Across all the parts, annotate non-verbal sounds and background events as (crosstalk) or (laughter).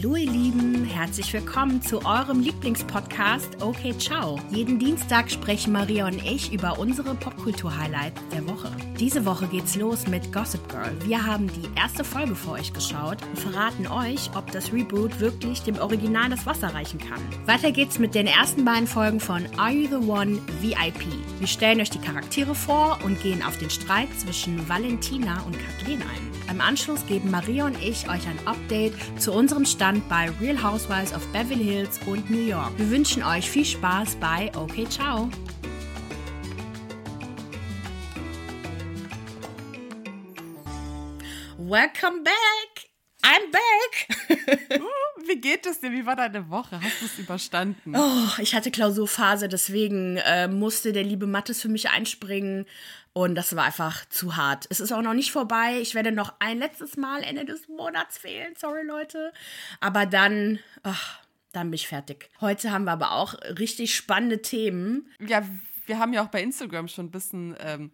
Hallo ihr Lieben, herzlich willkommen zu eurem Lieblingspodcast Okay Ciao. Jeden Dienstag sprechen Maria und ich über unsere Popkultur-Highlights der Woche. Diese Woche geht's los mit Gossip Girl. Wir haben die erste Folge für euch geschaut und verraten euch, ob das Reboot wirklich dem Original das Wasser reichen kann. Weiter geht's mit den ersten beiden Folgen von Are You the One VIP. Wir stellen euch die Charaktere vor und gehen auf den Streit zwischen Valentina und Kathleen ein. Im Anschluss geben Maria und ich euch ein Update zu unserem Stand bei Real Housewives of Beverly Hills und New York. Wir wünschen euch viel Spaß bei Okay Ciao. Welcome back! I'm back! (laughs) Wie geht es dir? Wie war deine Woche? Hast du es überstanden? Oh, ich hatte Klausurphase, deswegen äh, musste der liebe Mattes für mich einspringen. Und das war einfach zu hart. Es ist auch noch nicht vorbei. Ich werde noch ein letztes Mal Ende des Monats fehlen. Sorry, Leute. Aber dann, ach, dann bin ich fertig. Heute haben wir aber auch richtig spannende Themen. Ja, wir haben ja auch bei Instagram schon ein bisschen ähm,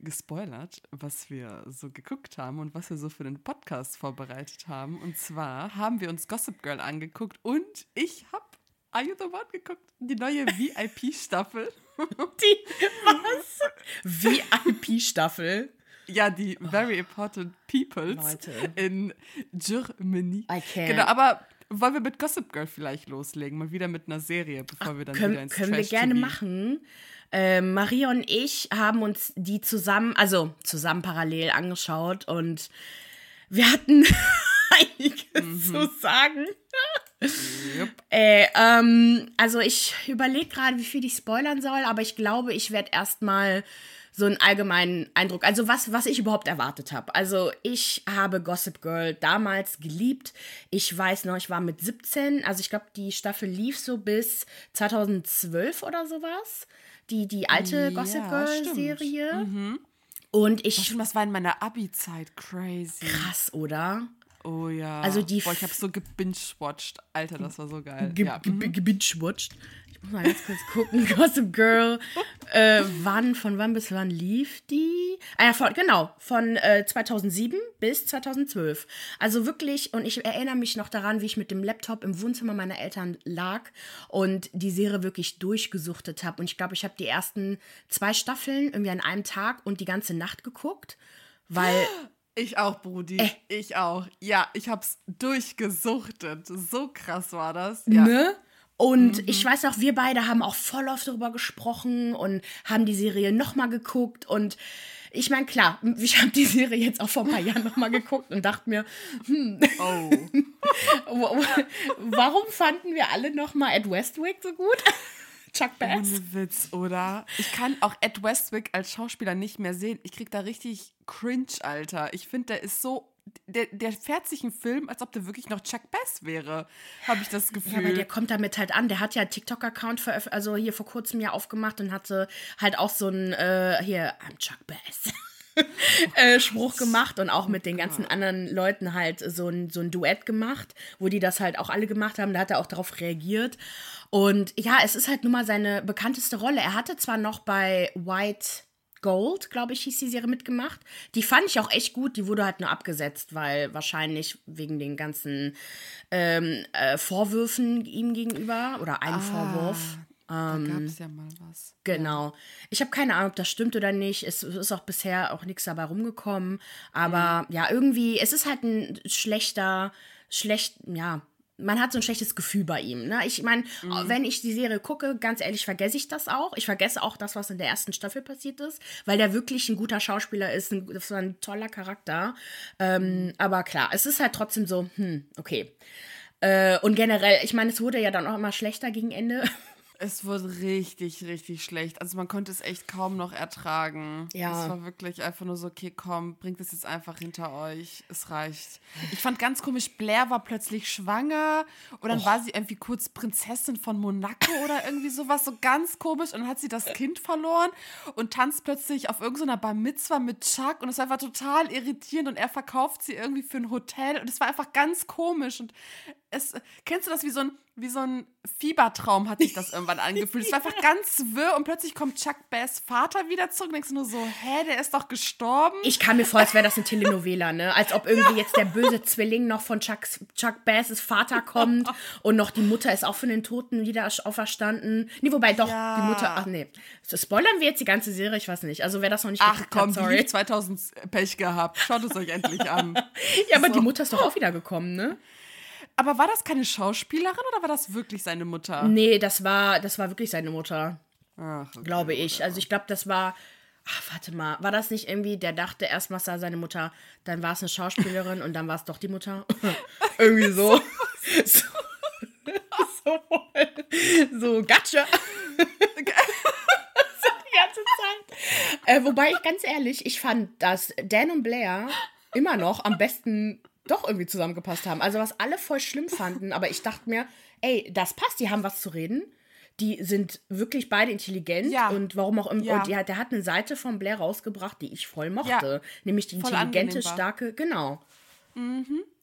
gespoilert, was wir so geguckt haben und was wir so für den Podcast vorbereitet haben. Und zwar haben wir uns Gossip Girl angeguckt und ich habe Are You the One geguckt, die neue VIP-Staffel. (laughs) Die, was? VIP-Staffel? Ja, die Very Important Peoples Leute. in Germany. I can't. Genau, aber wollen wir mit Gossip Girl vielleicht loslegen? Mal wieder mit einer Serie, bevor wir dann wieder Können, ins können wir Trash gerne TV. machen. Äh, Maria und ich haben uns die zusammen, also zusammen parallel angeschaut und wir hatten einiges Mhm. zu sagen. Jupp. Äh, ähm, also ich überlege gerade, wie viel ich spoilern soll, aber ich glaube, ich werde erstmal so einen allgemeinen Eindruck, also was, was ich überhaupt erwartet habe. Also ich habe Gossip Girl damals geliebt. Ich weiß noch, ich war mit 17, also ich glaube, die Staffel lief so bis 2012 oder sowas. Die, die alte Ja, Gossip Girl stimmt. Serie. Und ich, Stimmt, das war in meiner Abi-Zeit crazy. krass, oder? Oh ja. Also die Boah, ich habe so gebingewatcht. Alter, das war so geil. ge ja. ge gebingewatcht. Ich muss mal ganz kurz gucken. (laughs) Gossip Girl. Äh, wann, von wann bis wann lief die? Ah ja, von, genau. Von äh, 2007 bis 2012. Also wirklich, und ich erinnere mich noch daran, wie ich mit dem Laptop im Wohnzimmer meiner Eltern lag und die Serie wirklich durchgesuchtet habe. Und ich glaube, ich habe die ersten zwei Staffeln irgendwie an einem Tag und die ganze Nacht geguckt. Weil (gasps) Ich auch, Brudi. Äh. Ich auch. Ja, ich hab's durchgesuchtet. So krass war das. Ja. Ne? Und ich weiß auch, wir beide haben auch voll oft darüber gesprochen und haben die Serie nochmal geguckt. Und ich meine, klar, (laughs) ich habe die Serie jetzt auch vor ein paar Jahren nochmal geguckt und dachte mir, Oh. (laughs) wa- wa- warum fanden wir alle nochmal Ed Westwick so gut? Chuck Bass? Ohne Witz, oder? Ich kann auch Ed Westwick als Schauspieler nicht mehr sehen. Ich krieg da richtig cringe, Alter. Ich finde, der ist so. Der, der fährt sich einen Film, als ob der wirklich noch Chuck Bass wäre, habe ich das Ja, Gefühl. aber der kommt damit halt an. Der hat ja einen TikTok-Account also hier vor kurzem ja aufgemacht und hatte halt auch so einen, äh, hier, I'm Chuck Bass. (laughs) (laughs) äh, Spruch gemacht und auch mit den ganzen anderen Leuten halt so ein, so ein Duett gemacht, wo die das halt auch alle gemacht haben. Da hat er auch darauf reagiert. Und ja, es ist halt nun mal seine bekannteste Rolle. Er hatte zwar noch bei White Gold, glaube ich, hieß die Serie mitgemacht. Die fand ich auch echt gut. Die wurde halt nur abgesetzt, weil wahrscheinlich wegen den ganzen ähm, äh, Vorwürfen ihm gegenüber oder einem Vorwurf. Da gab es ja mal was. Genau. Ich habe keine Ahnung, ob das stimmt oder nicht. Es ist auch bisher auch nichts dabei rumgekommen. Aber ja, irgendwie, es ist halt ein schlechter, schlecht, ja. Man hat so ein schlechtes Gefühl bei ihm. Ne? Ich meine, wenn ich die Serie gucke, ganz ehrlich, vergesse ich das auch. Ich vergesse auch das, was in der ersten Staffel passiert ist, weil der wirklich ein guter Schauspieler ist. Ein, war ein toller Charakter. Ähm, aber klar, es ist halt trotzdem so, hm, okay. Äh, und generell, ich meine, es wurde ja dann auch immer schlechter gegen Ende. (laughs) Es wurde richtig, richtig schlecht. Also man konnte es echt kaum noch ertragen. Ja. Es war wirklich einfach nur so, okay, komm, bringt es jetzt einfach hinter euch. Es reicht. Ich fand ganz komisch, Blair war plötzlich schwanger und dann war sie irgendwie kurz Prinzessin von Monaco oder irgendwie sowas. So ganz komisch. Und dann hat sie das Kind verloren und tanzt plötzlich auf irgendeiner Bar Mitzwa mit Chuck und es war einfach total irritierend und er verkauft sie irgendwie für ein Hotel und es war einfach ganz komisch und es, kennst du das wie so ein wie so ein Fiebertraum hat sich das irgendwann angefühlt. Es war einfach ganz wirr und plötzlich kommt Chuck Bass Vater wieder zurück und denkst nur so, hä, der ist doch gestorben. Ich kam mir vor, als wäre das eine Telenovela, ne? Als ob irgendwie jetzt der böse Zwilling noch von Chucks, Chuck Bass' Vater kommt und noch die Mutter ist auch von den Toten wieder auferstanden. Nee, wobei doch, Ja. die Mutter, ach nee. Spoilern wir jetzt die ganze Serie? Ich weiß nicht. Also wer das noch nicht Ach geguckt komm, hat, sorry. lief 2000 Pech gehabt. Schaut es euch endlich an. (laughs) Ja, aber So. die Mutter ist doch auch wieder gekommen, ne? Aber war das keine Schauspielerin oder war das wirklich seine Mutter? Nee, das war, das war wirklich seine Mutter, Ach, okay. glaube ich. Also ich glaube, das war. Ach, warte mal, war das nicht irgendwie, der dachte erstmal, es sei seine Mutter, dann war es eine Schauspielerin und dann war es doch die Mutter? (laughs) irgendwie so. (laughs) so. So, so gotcha. (laughs) so die ganze Zeit. Äh, wobei ich ganz ehrlich, ich fand, dass Dan und Blair immer noch am besten doch irgendwie zusammengepasst haben. Also was alle voll schlimm fanden, aber ich dachte mir, ey, das passt, die haben was zu reden. Die sind wirklich beide intelligent Ja. und warum auch immer. Ja. Und ja, der hat eine Seite von Blair rausgebracht, die ich voll mochte. Nämlich die intelligente, starke, genau.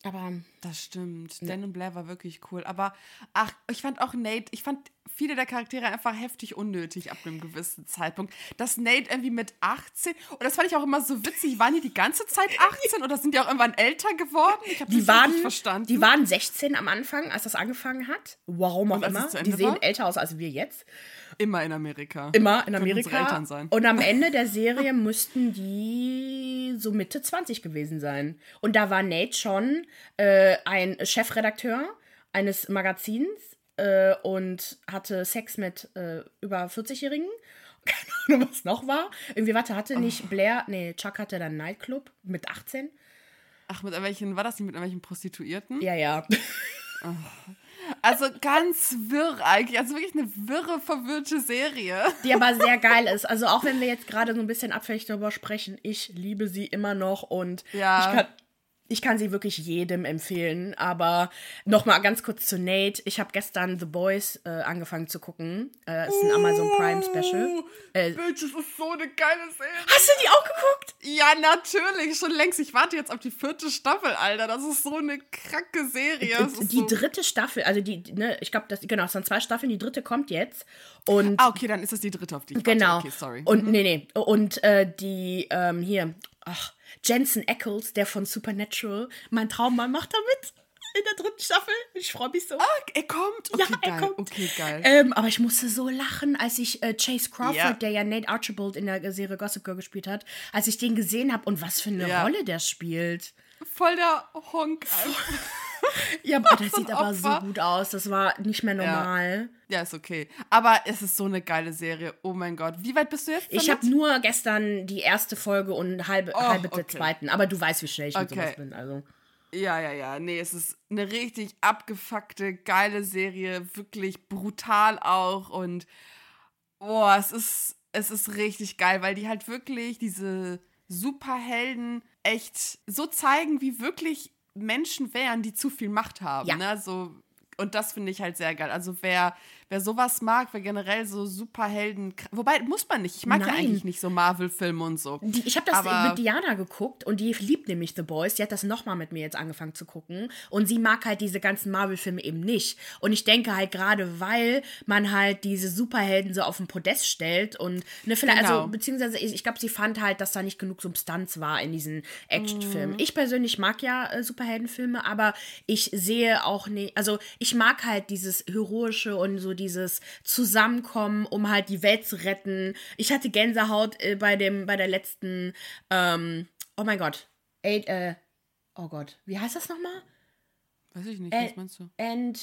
Aber Das stimmt. Dan und Blair war wirklich cool. Aber ach, ich fand auch Nate, ich fand viele der Charaktere einfach heftig unnötig ab einem gewissen Zeitpunkt. Dass Nate irgendwie mit 18, und das fand ich auch immer so witzig, waren die die ganze Zeit 18 oder sind die auch irgendwann älter geworden? Ich habe die das waren, nicht verstanden. die waren 16 am Anfang, als das angefangen hat. Warum auch immer. Die sehen war? älter aus als wir jetzt. Immer in Amerika. Immer in Amerika. Eltern sein. Und am Ende der (laughs) Serie müssten die so Mitte 20 gewesen sein. Und da war Nate schon äh, ein Chefredakteur eines Magazins äh, und hatte Sex mit äh, über 40-Jährigen. (laughs) Keine Ahnung, was noch war. Irgendwie, warte, hatte nicht Blair, nee, Chuck hatte dann Nightclub mit 18. Ach, mit irgendwelchen, war das nicht mit irgendwelchen Prostituierten? Ja, ja. Also ganz wirr eigentlich. Also wirklich eine wirre, verwirrte Serie. Die aber sehr geil ist. Also auch wenn wir jetzt gerade so ein bisschen abfällig darüber sprechen, ich liebe sie immer noch und Ja. ich kann. Ich kann sie wirklich jedem empfehlen, aber noch mal ganz kurz zu Nate. Ich habe gestern The Boys äh, angefangen zu gucken. Äh, ist ein Amazon Prime Special. Äh, Bitch, das ist so eine geile Serie. hast du die auch geguckt? Ja, natürlich, schon längst. Ich warte jetzt auf die vierte Staffel, Alter. Das ist so eine kranke Serie. Die so dritte Staffel, also die, ne, ich glaube, das genau, es sind zwei Staffeln. Die dritte kommt jetzt und Ah, okay, dann ist das die dritte, auf die ich Genau. Okay, sorry. Und nee, nee. Und äh, die, ähm, hier, ach, Jensen Ackles, der von Supernatural, mein Traummann macht da mit. In der dritten Staffel. Ich freue mich so. er kommt? Okay, ja, er geil. kommt. Okay, geil. Ähm, aber ich musste so lachen, als ich äh, Chase Crawford, Ja. der ja Nate Archibald in der Serie Gossip Girl gespielt hat, als ich den gesehen habe und was für eine Ja. Rolle der spielt. Voll der Honk. (laughs) Ja, aber das So sieht aber so gut aus. Das war nicht mehr normal. Ja, ist okay. Aber es ist so eine geile Serie. Oh mein Gott. Wie weit bist du jetzt? Ich habe nur gestern die erste Folge und halbe, halbe der okay. zweiten. Aber du weißt, wie schnell ich mit Okay. sowas bin. Also. Ja, ja, ja. Nee, es ist eine richtig abgefuckte, geile Serie. Wirklich brutal auch. Und boah, es ist, es ist richtig geil, weil die halt wirklich diese Superhelden echt so zeigen, wie wirklich Menschen wären, die zu viel Macht haben. Ja. Ne? So, und das finde ich halt sehr geil. Also wer, wer sowas mag, wer generell so Superhelden, wobei muss man nicht. Ich mag ja Nein. eigentlich nicht so Marvel-Filme und so. Die, ich habe das Aber- mit Diana geguckt und die liebt nämlich The Boys. Die hat das nochmal mit mir jetzt angefangen zu gucken. Und sie mag halt diese ganzen Marvel-Filme eben nicht. Und ich denke halt gerade, weil man halt diese Superhelden so auf den Podest stellt und ne, vielleicht, Genau. also beziehungsweise ich, ich glaube, sie fand halt, dass da nicht genug Substanz war in diesen. Actionfilmen. Ich persönlich mag ja äh, Superheldenfilme, aber ich sehe auch nicht, also ich mag halt dieses Heroische und so dieses Zusammenkommen, um halt die Welt zu retten. Ich hatte Gänsehaut äh, bei dem, bei der letzten, ähm, oh mein Gott, Eight, äh, oh Gott, wie heißt das nochmal? Weiß ich nicht, Äh, was meinst du? And,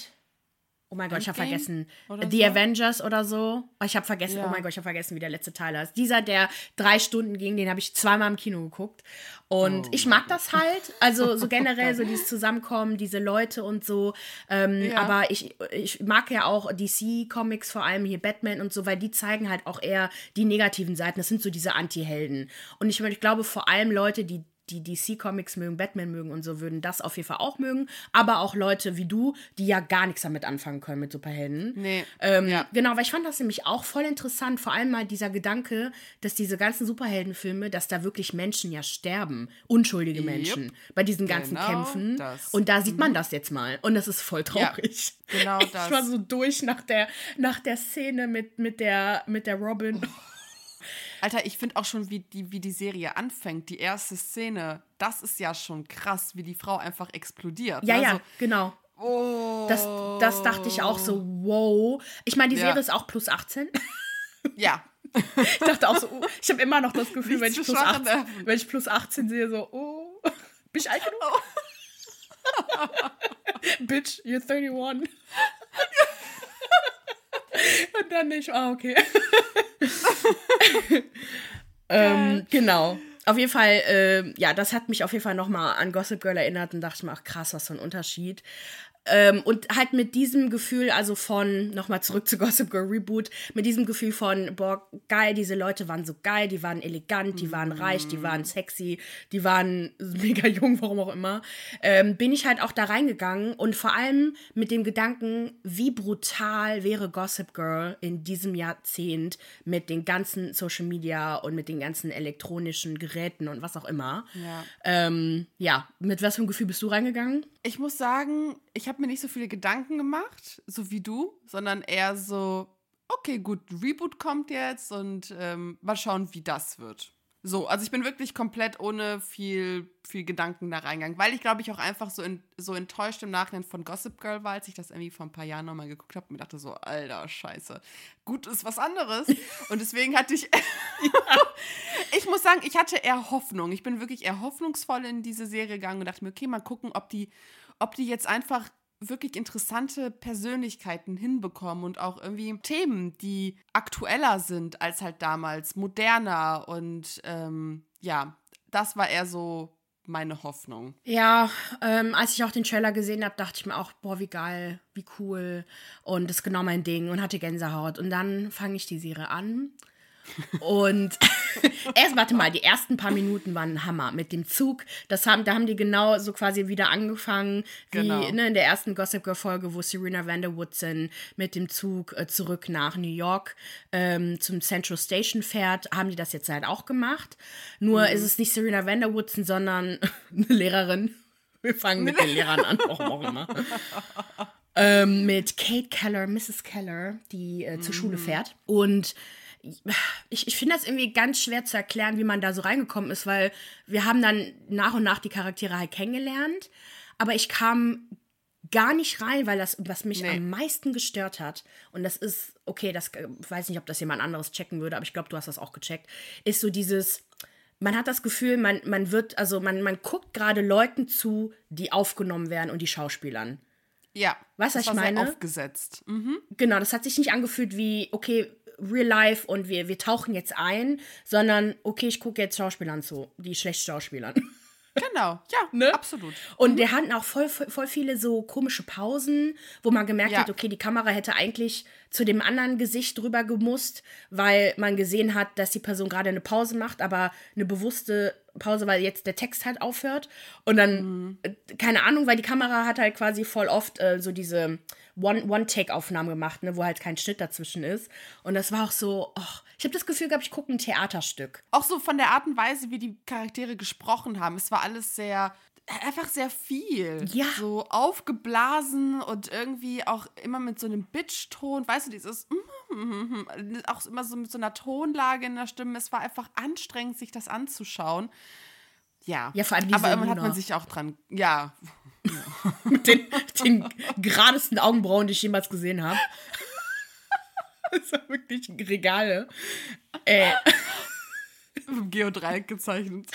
oh mein Gott, ich habe vergessen, The so? Avengers oder so. Oh, Ich habe vergessen, Ja. oh mein Gott, ich habe vergessen, wie der letzte Teil heißt. Dieser, der drei Stunden ging, den habe ich zweimal im Kino geguckt. Und Oh ich mag das halt. Also so (laughs) generell so dieses Zusammenkommen, diese Leute und so. Ähm, Ja. Aber ich, ich mag ja auch DC-Comics, vor allem hier Batman und so, weil die zeigen halt auch eher die negativen Seiten. Das sind so diese Anti-Helden. Und ich, ich glaube vor allem Leute, die die DC-Comics mögen, Batman mögen und so, würden das auf jeden Fall auch mögen. Aber auch Leute wie du, die ja gar nichts damit anfangen können mit Superhelden. Nee. Ähm, Ja. Genau, weil ich fand das nämlich auch voll interessant. Vor allem mal dieser Gedanke, dass diese ganzen Superheldenfilme, dass da wirklich Menschen ja sterben. Unschuldige Menschen bei diesen ganzen Genau Kämpfen. das. Und da sieht man das jetzt mal. Und das ist voll traurig. genau (laughs) ich das. war so durch nach der, nach der Szene mit, mit, der, mit der Robin. Alter, ich finde auch schon, wie die, wie die Serie anfängt, die erste Szene, das ist ja schon krass, wie die Frau einfach explodiert. Ja, ne? ja, genau. oh. Das, das dachte ich auch so, wow. Ich meine, die Ja. Serie ist auch plus 18. (laughs) Ja. Ich dachte auch so, oh, ich habe immer noch das Gefühl, wenn ich, plus schwache 18, Nerven. wenn ich plus 18 sehe, so, oh, bin ich alt genug? (laughs) Bitch, you're 31. (laughs) (laughs) Und dann nicht, ah, okay. (laughs) ähm, genau. Auf jeden Fall, ähm, ja, das hat mich auf jeden Fall nochmal an Gossip Girl erinnert und dachte mir, ach krass, was für ein Unterschied. Ähm, und halt mit diesem Gefühl, also von, nochmal zurück zu Gossip Girl Reboot, mit diesem Gefühl von, boah, geil, diese Leute waren so geil, die waren elegant, die waren reich, die waren sexy, die waren (laughs) mega jung, warum auch immer, ähm, bin ich halt auch da reingegangen und vor allem mit dem Gedanken, wie brutal wäre Gossip Girl in diesem Jahrzehnt mit den ganzen Social Media und mit den ganzen elektronischen Geräten und was auch immer. Ja. Ähm, ja, mit was für einem Gefühl bist du reingegangen? Ich muss sagen, ich habe mir nicht so viele Gedanken gemacht, so wie du, sondern eher so, okay, gut, Reboot kommt jetzt und ähm, mal schauen, wie das wird. So, also ich bin wirklich komplett ohne viel, viel Gedanken da reingegangen, weil ich glaube ich auch einfach so, in, so enttäuscht im Nachhinein von Gossip Girl war, als ich das irgendwie vor ein paar Jahren nochmal geguckt habe und mir dachte so, alter Scheiße, gut ist was anderes. (laughs) Und deswegen hatte ich, (laughs) ich muss sagen, ich hatte eher Hoffnung. Ich bin wirklich eher hoffnungsvoll in diese Serie gegangen und dachte mir, okay, mal gucken, ob die, ob die jetzt einfach wirklich interessante Persönlichkeiten hinbekommen und auch irgendwie Themen, die aktueller sind als halt damals, moderner und ähm, ja, das war eher so meine Hoffnung. Ja, ähm, als ich auch den Trailer gesehen habe, dachte ich mir auch, boah, wie geil, wie cool. Und das ist genau mein Ding und hatte Gänsehaut. Und dann fange ich die Serie an. Und (laughs) erst, warte mal, die ersten paar Minuten waren ein Hammer mit dem Zug. Das haben, da haben die genau so quasi wieder angefangen, wie Genau. ne, in der ersten Gossip Girl Folge, wo Serena Vanderwoodson mit dem Zug äh, zurück nach New York ähm, zum Central Station fährt, haben die das jetzt halt auch gemacht. Nur ist es nicht Serena Vanderwoodson, sondern (laughs) eine Lehrerin. Wir fangen mit den Lehrern an, warum auch immer. (laughs) ähm, mit Kate Keller, Mrs. Keller, die äh, zur Schule fährt. Und ich, ich finde das irgendwie ganz schwer zu erklären, wie man da so reingekommen ist, weil wir haben dann nach und nach die Charaktere halt kennengelernt. Aber ich kam gar nicht rein, weil das, was mich Nee. am meisten gestört hat, und das ist, okay, das äh, weiß nicht, ob das jemand anderes checken würde, aber ich glaube, du hast das auch gecheckt, ist so dieses, man hat das Gefühl, man, man wird, also man, man guckt gerade Leuten zu, die aufgenommen werden und die Schauspielern. Ja, Weißt du, das was ich meine? aufgesetzt. Mhm. Genau, das hat sich nicht angefühlt wie, okay, real life und wir, wir tauchen jetzt ein, sondern, okay, ich gucke jetzt Schauspielern zu, die schlecht Schauspielern. Genau, ja, (laughs) Ne? absolut. Und der hatten auch voll, voll, viele so komische Pausen, wo man gemerkt Ja. hat, okay, die Kamera hätte eigentlich zu dem anderen Gesicht drüber gemusst, weil man gesehen hat, dass die Person gerade eine Pause macht, aber eine bewusste Pause, weil jetzt der Text halt aufhört. Und dann, äh, keine Ahnung, weil die Kamera hat halt quasi voll oft äh, so diese One-Take-Aufnahmen gemacht, ne, wo halt kein Schnitt dazwischen ist. Und das war auch so, och, ich habe das Gefühl gehabt, ich gucke ein Theaterstück. Auch so von der Art und Weise, wie die Charaktere gesprochen haben. Es war alles sehr, einfach sehr viel. Ja. So aufgeblasen und irgendwie auch immer mit so einem Bitch-Ton. Weißt du, dieses, auch immer so mit so einer Tonlage in der Stimme. Es war einfach anstrengend, sich das anzuschauen. Ja. Ja, vor allem diese Aber irgendwann hat man sich auch dran, ja. (laughs) mit den, den geradesten Augenbrauen, die ich jemals gesehen habe. (laughs) Das war wirklich Regale. Äh, Im Geodreieck gezeichnet.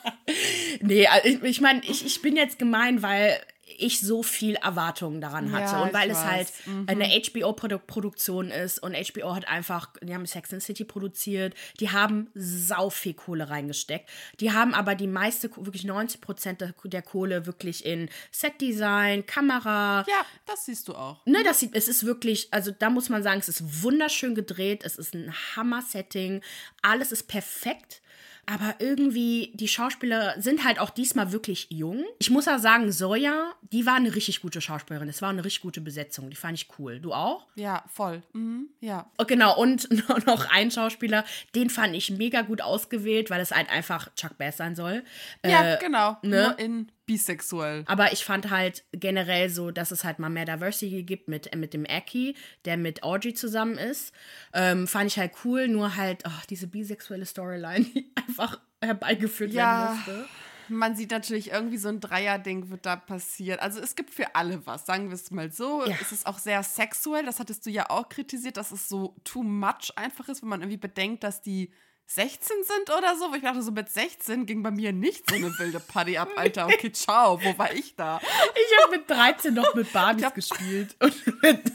(laughs) nee, also ich, ich meine, ich, ich bin jetzt gemein, weil ich so viel Erwartungen daran hatte. Ja, und weil es weiß. Mhm. halt eine HBO-Produktion ist und HBO hat einfach, die haben Sex and City produziert, die haben sau viel Kohle reingesteckt. Die haben aber die meiste, wirklich 90 Prozent der, der Kohle wirklich in Setdesign, Kamera, Ja, das siehst du auch. Ne, das sieht, es ist wirklich, also da muss man sagen, es ist wunderschön gedreht, es ist ein Hammer-Setting, alles ist perfekt. Aber irgendwie, die Schauspieler sind halt auch diesmal wirklich jung. Ich muss ja sagen, Soja, die war eine richtig gute Schauspielerin. Es war eine richtig gute Besetzung. Die fand ich cool. Du auch? Ja, voll. Mhm, ja. Oh, genau, und (laughs) noch ein Schauspieler, den fand ich mega gut ausgewählt, weil es halt einfach Chuck Bass sein soll. Ja, äh, genau. Ne? Nur in bisexuell. Aber ich fand halt generell so, dass es halt mal mehr Diversity gibt mit, mit dem Aki, der mit Audrey zusammen ist. Ähm, fand ich halt cool, nur halt oh, diese bisexuelle Storyline, (laughs) die einfach herbeigeführt ja. werden musste man sieht natürlich irgendwie so ein Dreier-Ding wird da passiert. Also es gibt für alle was, sagen wir es mal so. Ja. Es ist auch sehr sexuell, das hattest du ja auch kritisiert, dass es so too much einfach ist, wenn man irgendwie bedenkt, dass die 16 sind oder so. Wo ich dachte, so mit 16 ging bei mir nicht so eine (laughs) wilde Party ab, Alter. Okay, ciao, wo war ich da? Ich habe mit 13 noch mit Barbies hab, gespielt. Und mit,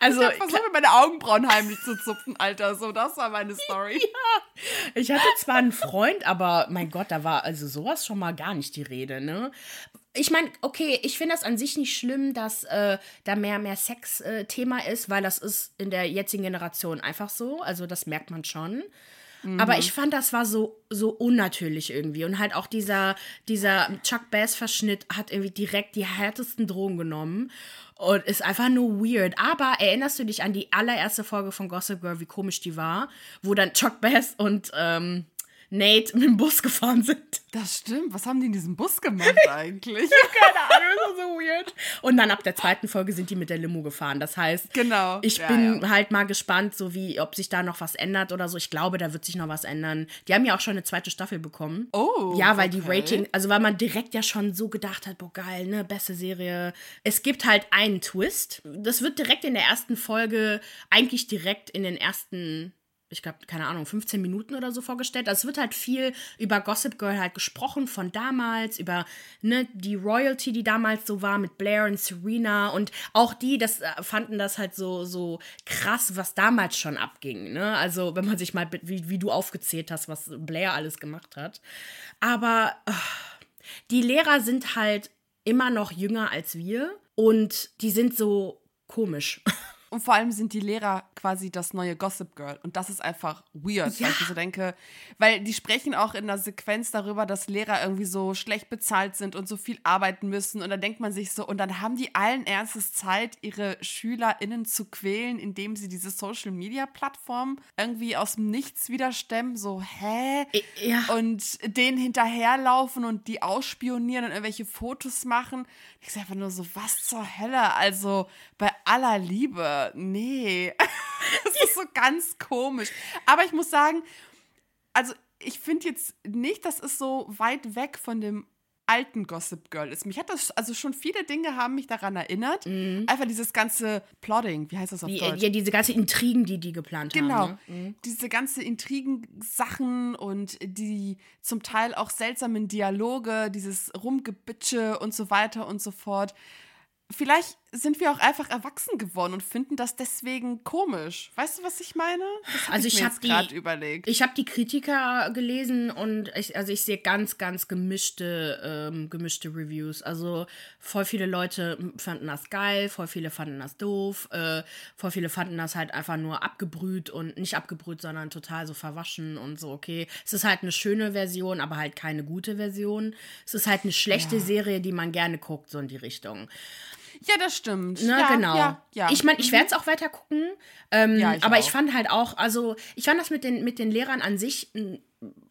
also, ich habe versucht, mit meine Augenbrauen heimlich zu zupfen, Alter. So, das war meine Story. (laughs) Ja. Ich hatte zwar einen Freund, aber mein Gott, da war also sowas schon mal gar nicht die Rede, ne? ich meine, okay, ich finde das an sich nicht schlimm, dass äh, da mehr mehr Sex-Thema äh, ist, weil das ist in der jetzigen Generation einfach so. Also das merkt man schon. Aber mhm. ich fand, das war so, so unnatürlich irgendwie. Und halt auch dieser, dieser Chuck Bass-Verschnitt hat irgendwie direkt die härtesten Drogen genommen. Und ist einfach nur weird. Aber erinnerst du dich an die allererste Folge von Gossip Girl, wie komisch die war? Wo dann Chuck Bass und ähm, Nate mit dem Bus gefahren sind. Das stimmt. Was haben die in diesem Bus gemacht (laughs) eigentlich? Keine Ahnung, das war so weird. Und dann ab der zweiten Folge sind die mit der Limo gefahren. Das heißt, genau. ich ja, bin ja. halt mal gespannt, so wie, ob sich da noch was ändert oder so. Ich glaube, da wird sich noch was ändern. Die haben ja auch schon eine zweite Staffel bekommen. Oh. Ja, weil okay. die Rating, also weil man direkt ja schon so gedacht hat, boah, geil, ne, beste Serie. Es gibt halt einen Twist. Das wird direkt in der ersten Folge, eigentlich direkt in den ersten ich glaube, keine Ahnung, 15 Minuten oder so vorgestellt. Also es wird halt viel über Gossip Girl halt gesprochen von damals, über ne, die Royalty, die damals so war mit Blair und Serena und auch die, das äh, fanden das halt so, so krass, was damals schon abging. Ne? Also wenn man sich mal, wie, wie du aufgezählt hast, was Blair alles gemacht hat. Aber oh, die Lehrer sind halt immer noch jünger als wir und die sind so komisch. (laughs) Und vor allem sind die Lehrer quasi das neue Gossip Girl. Und das ist einfach weird, ja. weil ich so denke, weil die sprechen auch in der Sequenz darüber, dass Lehrer irgendwie so schlecht bezahlt sind und so viel arbeiten müssen. Und dann denkt man sich so, und dann haben die allen Ernstes Zeit, ihre SchülerInnen zu quälen, indem sie diese Social Media Plattform irgendwie aus dem Nichts wieder stemmen. So, hä? Ja. Und denen hinterherlaufen und die ausspionieren und irgendwelche Fotos machen. Ich sage einfach nur so, was zur Hölle? Also bei aller Liebe nee. (laughs) das ist so ganz komisch. Aber ich muss sagen, also ich finde jetzt nicht, dass es so weit weg von dem alten Gossip Girl ist. Mich hat das, also schon viele Dinge haben mich daran erinnert. Mhm. Einfach dieses ganze Plotting, wie heißt das auf die, Deutsch? Ja, diese ganzen Intrigen, die die geplant genau. haben. Genau, ne? mhm. diese ganze Intrigen-Sachen und die zum Teil auch seltsamen Dialoge, dieses Rumgebitsche und so weiter und so fort vielleicht sind wir auch einfach erwachsen geworden und finden das deswegen komisch. Weißt du, was ich meine? Also ich, ich habe gerade überlegt. Ich habe die Kritiker gelesen und ich, also ich sehe ganz, ganz gemischte, ähm, gemischte Reviews. Also voll viele Leute fanden das geil, voll viele fanden das doof, äh, voll viele fanden das halt einfach nur abgebrüht und nicht abgebrüht, sondern total so verwaschen und so. Okay, es ist halt eine schöne Version, aber halt keine gute Version. Es ist halt eine schlechte ja. Serie, die man gerne guckt, so in die Richtung. Ja, das stimmt. Ne, ja, genau. Ja, ja. Ich meine, ich werde es auch weiter gucken. Ähm, ich aber auch. ich fand halt auch, also ich fand das mit den, mit den Lehrern an sich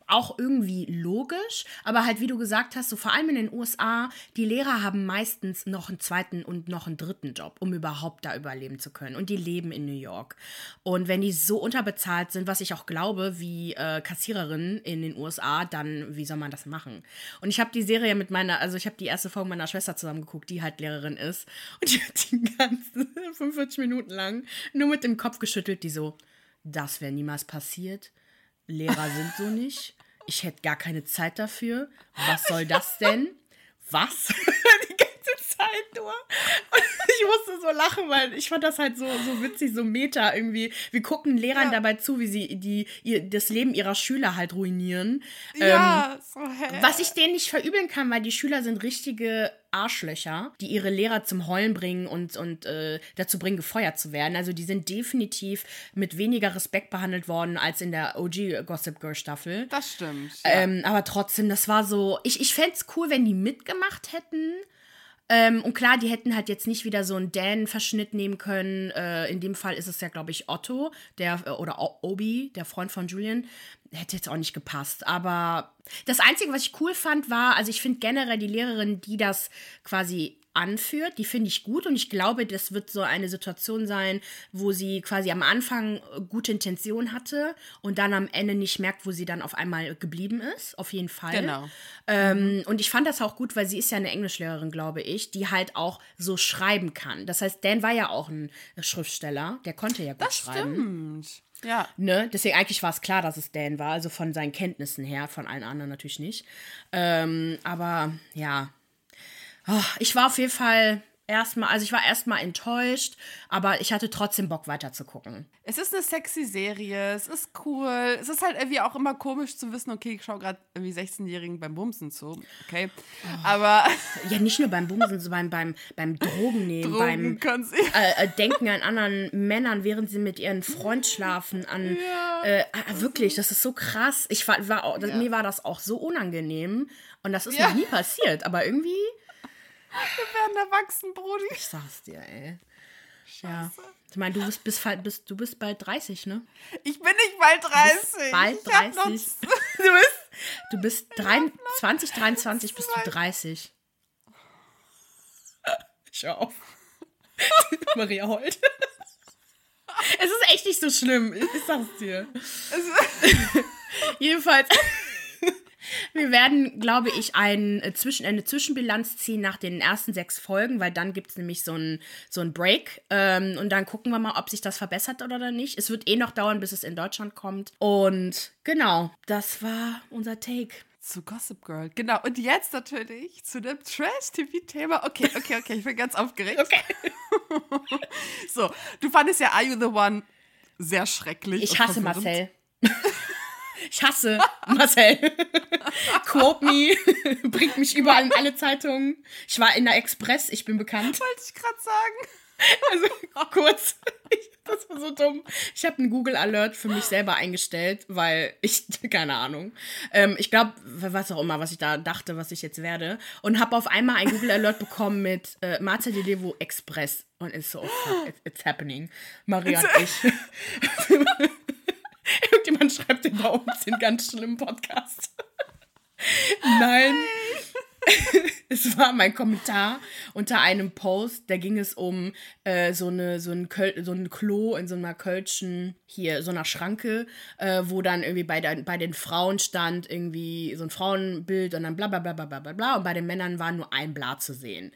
auch irgendwie logisch, aber halt wie du gesagt hast, so vor allem in den USA, die Lehrer haben meistens noch einen zweiten und noch einen dritten Job, um überhaupt da überleben zu können. Und die leben in New York. Und wenn die so unterbezahlt sind, was ich auch glaube, wie äh, Kassiererinnen in den USA, dann wie soll man das machen? Und ich habe die Serie mit meiner, also ich habe die erste Folge meiner Schwester zusammen geguckt, die halt Lehrerin ist. Und die hat die ganzen (laughs) 45 Minuten lang nur mit dem Kopf geschüttelt, die so, das wäre niemals passiert Lehrer sind so nicht. Ich hätte gar keine Zeit dafür. Was soll das denn? Was? (laughs) (laughs) Zeit nur. Und ich musste so lachen, weil ich fand das halt so, so witzig, so meta irgendwie. Wir gucken Lehrern ja. dabei zu, wie sie die, ihr, das Leben ihrer Schüler halt ruinieren. Ja, ähm, so hä. Was ich denen nicht verübeln kann, weil die Schüler sind richtige Arschlöcher, die ihre Lehrer zum Heulen bringen und, und äh, dazu bringen, gefeuert zu werden. Also die sind definitiv mit weniger Respekt behandelt worden als in der OG Gossip Girl Staffel. Das stimmt. Ja. Ähm, aber trotzdem, das war so. Ich, ich fände es cool, wenn die mitgemacht hätten. Ähm, und klar, die hätten halt jetzt nicht wieder so einen Dan-Verschnitt nehmen können. Äh, in dem Fall ist es ja, glaube ich, Otto, der, äh, oder Obi, der Freund von Julian. Hätte jetzt auch nicht gepasst. Aber das Einzige, was ich cool fand, war, also ich finde generell die Lehrerin, die das quasi anführt, die finde ich gut und ich glaube, das wird so eine Situation sein, wo sie quasi am Anfang gute Intention hatte und dann am Ende nicht merkt, wo sie dann auf einmal geblieben ist. Auf jeden Fall. Genau. Ähm, und ich fand das auch gut, weil sie ist ja eine Englischlehrerin, glaube ich, die halt auch so schreiben kann. Das heißt, Dan war ja auch ein Schriftsteller, der konnte ja gut das schreiben. Stimmt. Ja. Ne? Deswegen eigentlich war es klar, dass es Dan war, also von seinen Kenntnissen her, von allen anderen natürlich nicht. Ähm, aber ja, ich war auf jeden Fall erstmal, also ich war erstmal enttäuscht, aber ich hatte trotzdem Bock weiter zu gucken. Es ist eine sexy Serie, es ist cool. Es ist halt irgendwie auch immer komisch zu wissen, okay, ich schaue gerade irgendwie 16-Jährigen beim Bumsen zu. Okay. Oh. Aber. (laughs) Ja, nicht nur beim Bumsen, sondern beim, beim, beim Drogennehmen, (laughs) Drogen beim äh, äh, Denken an anderen Männern, während sie mit ihren Freund schlafen, an (laughs) ja, äh, äh wirklich, das ist so krass. Ich war, war ja. mir war das auch so unangenehm und das ist ja. noch nie passiert, aber irgendwie wir werden erwachsen, Brudi. Ich sag's dir, ey. Scheiße. Ja. Ich meine, du bist, bist, bist, du bist bald 30, ne? Ich bin nicht bald 30. bald 30. (laughs) (laughs) Du bist, du bist 2023 (laughs) bist du 30. Schau auf. Maria heult. Es ist echt nicht so schlimm. Ich sag's dir. Jedenfalls. Wir werden, glaube ich, ein, äh, Zwischen, eine Zwischenbilanz ziehen nach den ersten sechs Folgen, weil dann gibt es nämlich so einen so Break. Ähm, und dann gucken wir mal, ob sich das verbessert oder nicht. Es wird eh noch dauern, bis es in Deutschland kommt. Und genau, das war unser Take zu Gossip Girl. Genau. Und jetzt natürlich zu dem Trash-TV-Thema. Okay, okay, okay. Ich bin ganz aufgeregt. Okay. (laughs) so, du fandest ja Are You the One sehr schrecklich. Ich hasse Marcel. (laughs) Ich hasse Marcel. (laughs) Quote me. (laughs) Bringt mich überall in alle Zeitungen. Ich war in der Express, ich bin bekannt. Wollte ich gerade sagen. Also kurz, das war so dumm. Ich habe einen Google Alert für mich selber eingestellt, weil ich, (laughs) keine Ahnung, ähm, ich glaube, was auch immer, was ich da dachte, was ich jetzt werde. Und habe auf einmal ein Google Alert bekommen mit äh, Marcel Delevo Express. Und ist so, oh fuck, it's, it's happening. Maria und ich. (laughs) Irgendjemand schreibt den bei uns den ganz schlimmen Podcast. (laughs) Nein. (laughs) es war mein Kommentar unter einem Post, da ging es um äh, so, eine, so, ein Köl so ein Klo in so einer Kölschen, hier, so einer Schranke, äh, wo dann irgendwie bei, der, bei den Frauen stand irgendwie so ein Frauenbild und dann bla bla bla bla bla bla und bei den Männern war nur ein Blatt zu sehen.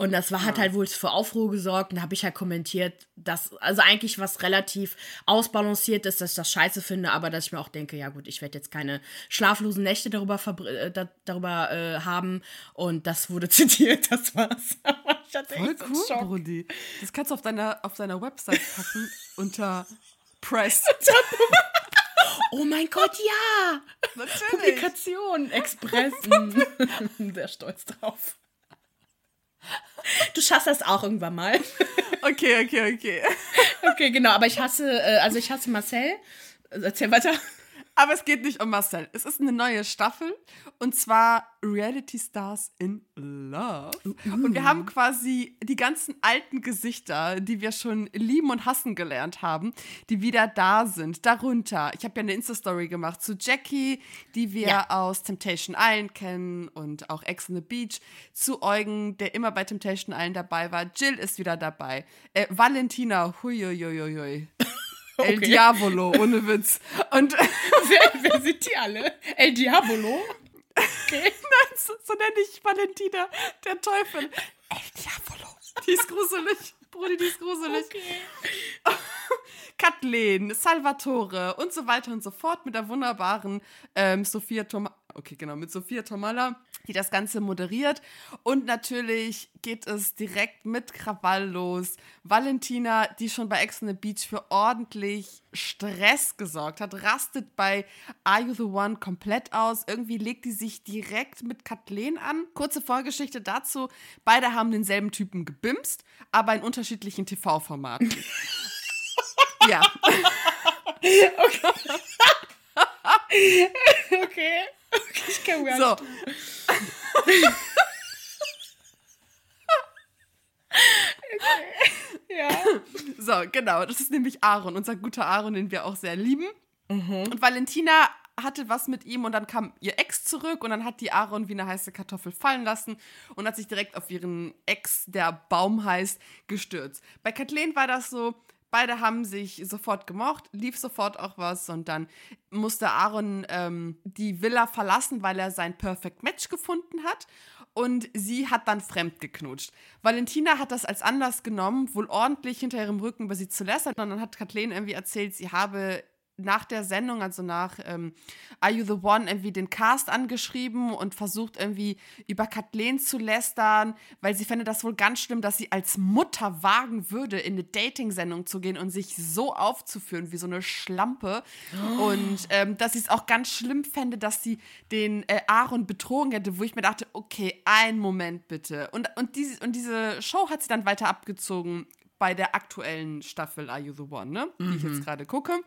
Und das war, hat halt wohl für Aufruhr gesorgt. Und da habe ich halt kommentiert, dass, also eigentlich was relativ ausbalanciert ist, dass ich das scheiße finde, aber dass ich mir auch denke, ja gut, ich werde jetzt keine schlaflosen Nächte darüber, äh, da, darüber äh, haben. Und das wurde (laughs) zitiert, das war's. (laughs) Voll cool, Schock. Brudi. Das kannst du auf deiner, auf deiner Website (laughs) packen unter Press. Oh mein Gott, ja! Natürlich. Publikation, Express. Sehr stolz drauf. Du schaffst das auch irgendwann mal. Okay, okay, okay. Okay, genau, aber ich hasse, äh, also ich hasse Marcel. Erzähl weiter. Aber es geht nicht um Marcel. Es ist eine neue Staffel und zwar Reality Stars in Love. Uh. Und wir haben quasi die ganzen alten Gesichter, die wir schon lieben und hassen gelernt haben, die wieder da sind. Darunter, ich habe ja eine Insta-Story gemacht zu Jackie, die wir ja. aus Temptation Island kennen und auch Ex on the Beach. Zu Eugen, der immer bei Temptation Island dabei war. Jill ist wieder dabei. Äh, Valentina, huiuiuiui. (laughs) Okay. El Diavolo, ohne Witz. Und (laughs) wer, wer sind die alle? El Diavolo? Okay. (laughs) Nein, so, so nenne ich Valentina, der Teufel. El Diavolo. Die ist gruselig. Brudi, die ist gruselig. Okay. Kathleen, Salvatore und so weiter und so fort mit der wunderbaren ähm, Sophia Tom okay, genau, mit Sophia Tomalla, die das Ganze moderiert. Und natürlich geht es direkt mit Krawall los. Valentina, die schon bei Ex on the Beach für ordentlich Stress gesorgt hat, rastet bei Are You the One komplett aus. Irgendwie legt die sich direkt mit Kathleen an. Kurze Vorgeschichte dazu: Beide haben denselben Typen gebimst, aber in unterschiedlichen TV-Formaten. ja. (laughs) Okay. (laughs) okay. Okay. Ich kann gar So. (laughs) Ja. So, genau. Das ist nämlich Aaron, unser guter Aaron, den wir auch sehr lieben. Mhm. Und Valentina hatte was mit ihm und dann kam ihr Ex zurück und dann hat die Aaron wie eine heiße Kartoffel fallen lassen und hat sich direkt auf ihren Ex, der Baum heißt, gestürzt. Bei Kathleen war das so, beide haben sich sofort gemocht, lief sofort auch was und dann musste Aaron ähm, die Villa verlassen, weil er sein Perfect Match gefunden hat und sie hat dann fremd geknutscht. Valentina hat das als Anlass genommen, wohl ordentlich hinter ihrem Rücken über sie zu lästern und dann hat Kathleen irgendwie erzählt, sie habe nach der Sendung, also nach ähm, Are You the One, irgendwie den Cast angeschrieben und versucht irgendwie über Kathleen zu lästern, weil sie fände das wohl ganz schlimm, dass sie als Mutter wagen würde, in eine Dating-Sendung zu gehen und sich so aufzuführen wie so eine Schlampe. Und (gasps) ähm, dass sie es auch ganz schlimm fände, dass sie den äh, Aaron betrogen hätte, wo ich mir dachte, okay, einen Moment bitte. Und, und, diese, und diese Show hat sie dann weiter abgezogen bei der aktuellen Staffel Are You the One, ne? Die ich jetzt gerade gucke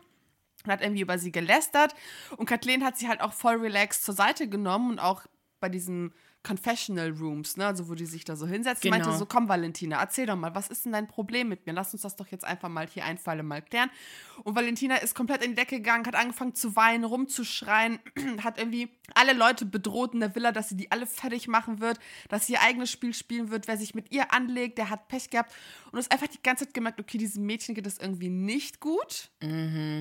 und hat irgendwie über sie gelästert. Und Kathleen hat sie halt auch voll relaxed zur Seite genommen und auch bei diesen Confessional Rooms, ne, also wo die sich da so hinsetzen, Genau. meinte so, komm Valentina, erzähl doch mal, was ist denn dein Problem mit mir? Lass uns das doch jetzt einfach mal hier ein für alle Mal klären. Und Valentina ist komplett in die Decke gegangen, hat angefangen zu weinen, rumzuschreien, (clears throat) hat irgendwie alle Leute bedroht in der Villa, dass sie die alle fertig machen wird, dass sie ihr eigenes Spiel spielen wird, wer sich mit ihr anlegt, der hat Pech gehabt. Und ist einfach die ganze Zeit gemerkt, okay, diesem Mädchen geht es irgendwie nicht gut.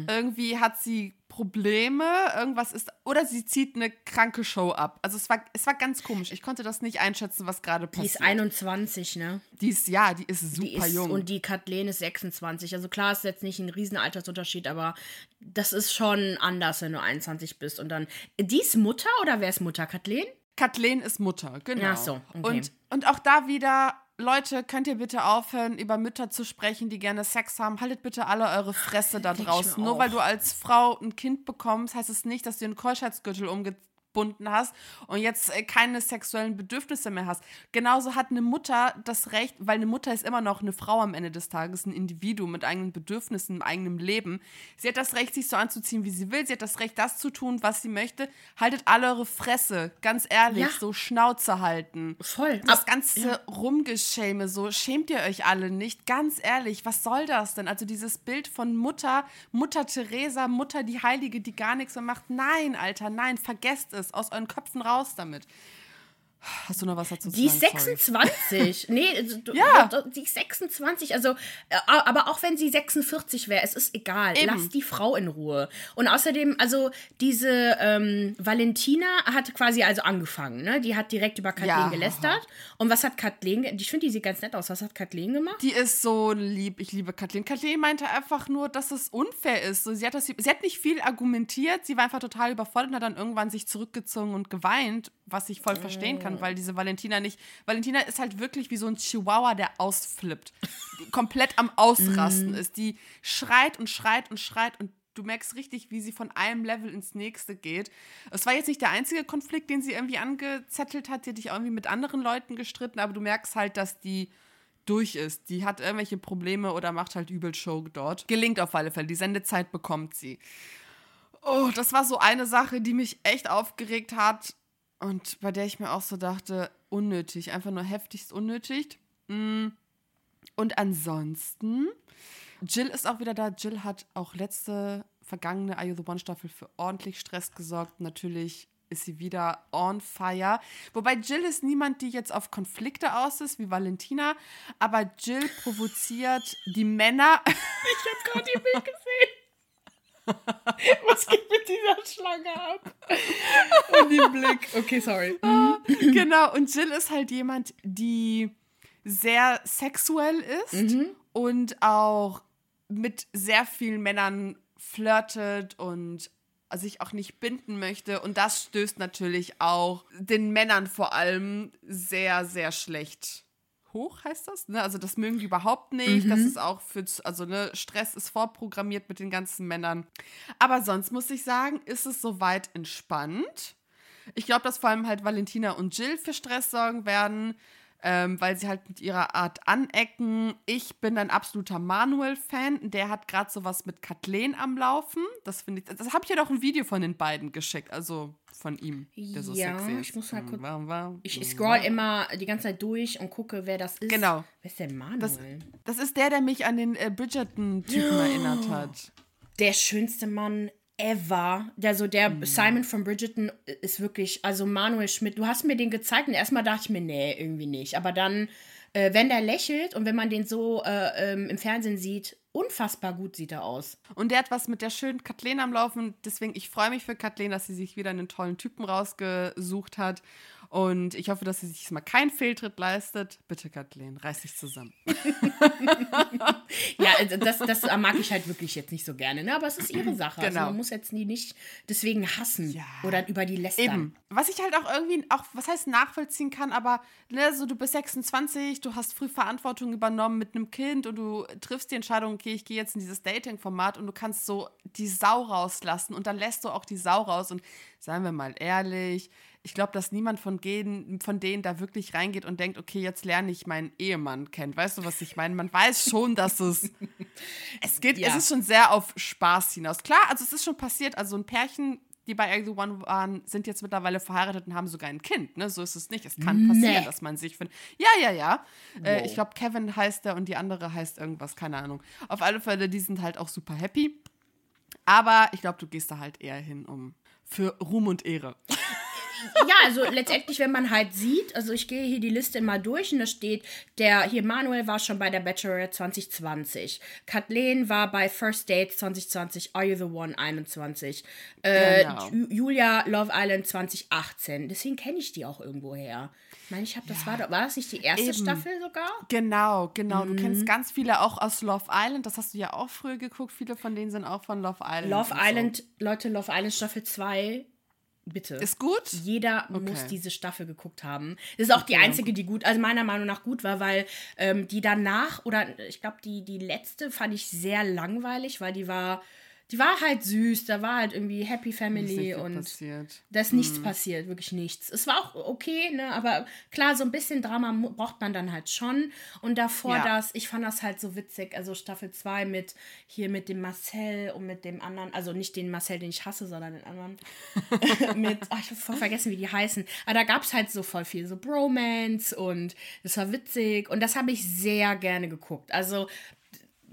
Irgendwie hat sie Probleme, irgendwas ist, oder sie zieht eine kranke Show ab. Also es war, es war ganz komisch. Ich konnte das nicht einschätzen, was gerade Die passiert. ist 21, ne? Die ist, ja, die ist super Die ist, jung. Und die Kathleen ist 26. Also klar ist jetzt nicht ein riesen Altersunterschied, aber das ist schon anders, wenn du 21 bist. Und dann. Die ist Mutter oder wer ist Mutter? Kathleen? Kathleen ist Mutter, genau. Ach so, okay. und, und auch da wieder, Leute, könnt ihr bitte aufhören, über Mütter zu sprechen, die gerne Sex haben? Haltet bitte alle eure Fresse da Denk draußen. Nur auch. weil du als Frau ein Kind bekommst, heißt es nicht, dass du einen Keuschheitsgürtel umgebunden hast und jetzt äh, keine sexuellen Bedürfnisse mehr hast. Genauso hat eine Mutter das Recht, weil eine Mutter ist immer noch eine Frau am Ende des Tages, ein Individuum mit eigenen Bedürfnissen, im eigenen Leben. Sie hat das Recht, sich so anzuziehen, wie sie will. Sie hat das Recht, das zu tun, was sie möchte. Haltet alle eure Fresse, ganz ehrlich, Ja. so Schnauze halten. Voll. Das Ab- ganze Rumgeschäme, so schämt ihr euch alle nicht. Ganz ehrlich, was soll das denn? Also dieses Bild von Mutter, Mutter Teresa, Mutter die Heilige, die gar nichts mehr macht. Nein, Alter, nein, vergesst es. Aus euren Köpfen raus damit. Hast du noch was dazu zu Die ist sagen? Sorry. 26. (laughs) nee, du, Ja. die ist 26. Also, äh, aber auch wenn sie 46 wäre, es ist egal. Eben. Lass die Frau in Ruhe. Und außerdem, also diese ähm, Valentina hat quasi also angefangen, ne? Die hat direkt über Kathleen Ja. gelästert. Und was hat Kathleen, ich finde, die sieht ganz nett aus. Was hat Kathleen gemacht? Die ist so lieb. Ich liebe Kathleen. Kathleen meinte einfach nur, dass es unfair ist. So, sie, hat das, sie hat nicht viel argumentiert. Sie war einfach total überfordert und hat dann irgendwann sich zurückgezogen und geweint, was ich voll verstehen kann, weil diese Valentina nicht. Valentina ist halt wirklich wie so ein Chihuahua, der ausflippt. (laughs) Komplett am Ausrasten ist. Die schreit und schreit und schreit und du merkst richtig, wie sie von einem Level ins nächste geht. Es war jetzt nicht der einzige Konflikt, den sie irgendwie angezettelt hat. Sie hat dich irgendwie mit anderen Leuten gestritten, aber du merkst halt, dass die durch ist. Die hat irgendwelche Probleme oder macht halt übel Show dort. Gelingt auf alle Fälle. Die Sendezeit bekommt sie. Oh, das war so eine Sache, die mich echt aufgeregt hat und bei der ich mir auch so dachte, unnötig, einfach nur heftigst unnötig. Mm. Und ansonsten, Jill ist auch wieder da. Jill hat auch letzte vergangene Are You the One Staffel für ordentlich Stress gesorgt. Natürlich ist sie wieder on fire. Wobei Jill ist niemand, die jetzt auf Konflikte aus ist, wie Valentina. Aber Jill provoziert die Männer. Ich habe gerade ihr Bild gesehen. (laughs) Was geht mit dieser Schlange ab? Und den Blick. Okay, sorry. (laughs) genau, und Jill ist halt jemand, die sehr sexuell ist und auch mit sehr vielen Männern flirtet und sich auch nicht binden möchte. Und das stößt natürlich auch den Männern vor allem sehr, sehr schlecht hoch, heißt das. Ne? Also das mögen die überhaupt nicht. Mhm. Das ist auch für, also ne, Stress ist vorprogrammiert mit den ganzen Männern. Aber sonst muss ich sagen, ist es soweit entspannt. Ich glaube, dass vor allem halt Valentina und Jill für Stress sorgen werden ähm, weil sie halt mit ihrer Art anecken. Ich bin ein absoluter Manuel-Fan. Der hat gerade sowas mit Kathleen am Laufen. Das finde ich. Das habe ich ja doch ein Video von den beiden geschickt, also von ihm, der so ja, sexy ist. ich muss mal kurz. Ich scroll immer die ganze Zeit durch und gucke, wer das ist. Genau. Wer ist denn Manuel? Das, das ist der, der mich an den äh, Bridgerton-Typen oh. erinnert hat. Der schönste Mann ever. Also der mhm. Simon von Bridgerton ist wirklich, also Manuel Schmidt, du hast mir den gezeigt und erstmal dachte ich mir, nee, irgendwie nicht. Aber dann, äh, wenn der lächelt und wenn man den so äh, ähm, im Fernsehen sieht, unfassbar gut sieht er aus. Und der hat was mit der schönen Kathleen am Laufen. Deswegen, ich freue mich für Kathleen, dass sie sich wieder einen tollen Typen rausgesucht hat. Und ich hoffe, dass sie sich mal keinen Fehltritt leistet. Bitte, Kathleen, reiß dich zusammen. ja, also das, das mag ich halt wirklich jetzt nicht so gerne. Ne? Aber es ist ihre Sache. Also genau. Also man muss jetzt nie nicht deswegen hassen ja. oder über die lästern. Eben. Was ich halt auch irgendwie, auch, was heißt nachvollziehen kann, aber ne, so du bist 26, du hast früh Verantwortung übernommen mit einem Kind und du triffst die Entscheidung, okay, ich gehe jetzt in dieses Dating-Format und du kannst so die Sau rauslassen und dann lässt du auch die Sau raus und seien wir mal ehrlich, ich glaube, dass niemand von, denen, von denen da wirklich reingeht und denkt, okay, jetzt lerne ich meinen Ehemann kennen. Weißt du, was ich meine? Man weiß schon, dass es. (laughs) es geht, ja. es ist schon sehr auf Spaß hinaus. Klar, also es ist schon passiert, also ein Pärchen, die bei Are the One waren, sind jetzt mittlerweile verheiratet und haben sogar ein Kind. Ne? So ist es nicht. Es kann passieren, nee. dass man sich findet. Ja, ja, ja. Äh, ich glaube, Kevin heißt der und die andere heißt irgendwas, keine Ahnung. Auf alle Fälle, die sind halt auch super happy. Aber ich glaube, du gehst da halt eher hin, um für Ruhm und Ehre (laughs) ja, also letztendlich, wenn man halt sieht, also ich gehe hier die Liste mal durch und da steht, der hier Manuel war schon bei der Bachelorette 2020. Kathleen war bei First Date 2020, Are You the One 21. Äh, genau. Julia Love Island 2018. Deswegen kenne ich die auch irgendwo her. Ich meine, ich habe das ja. war, war das nicht die erste Eben. Staffel sogar? Genau, genau. Mhm. Du kennst ganz viele auch aus Love Island. Das hast du ja auch früher geguckt. Viele von denen sind auch von Love Island. Love Island, so. Leute, Love Island Staffel 2 Bitte. Ist gut? Jeder okay. muss diese Staffel geguckt haben. Das ist auch okay. die einzige, die gut, also meiner Meinung nach gut war, weil ähm, die danach, oder ich glaube, die, die letzte fand ich sehr langweilig, weil die war die war halt süß, da war halt irgendwie Happy Family und passiert. da ist nichts mhm. passiert, wirklich nichts. Es war auch okay, ne, aber klar, so ein bisschen Drama braucht man dann halt schon. Und davor ja. das, ich fand das halt so witzig, also Staffel 2 mit hier mit dem Marcel und mit dem anderen, also nicht den Marcel, den ich hasse, sondern den anderen. (laughs) (laughs) mit, ach, ich habe voll vergessen, wie die heißen. Aber da gab es halt so voll viel, so Bromance und das war witzig und das habe ich sehr gerne geguckt. Also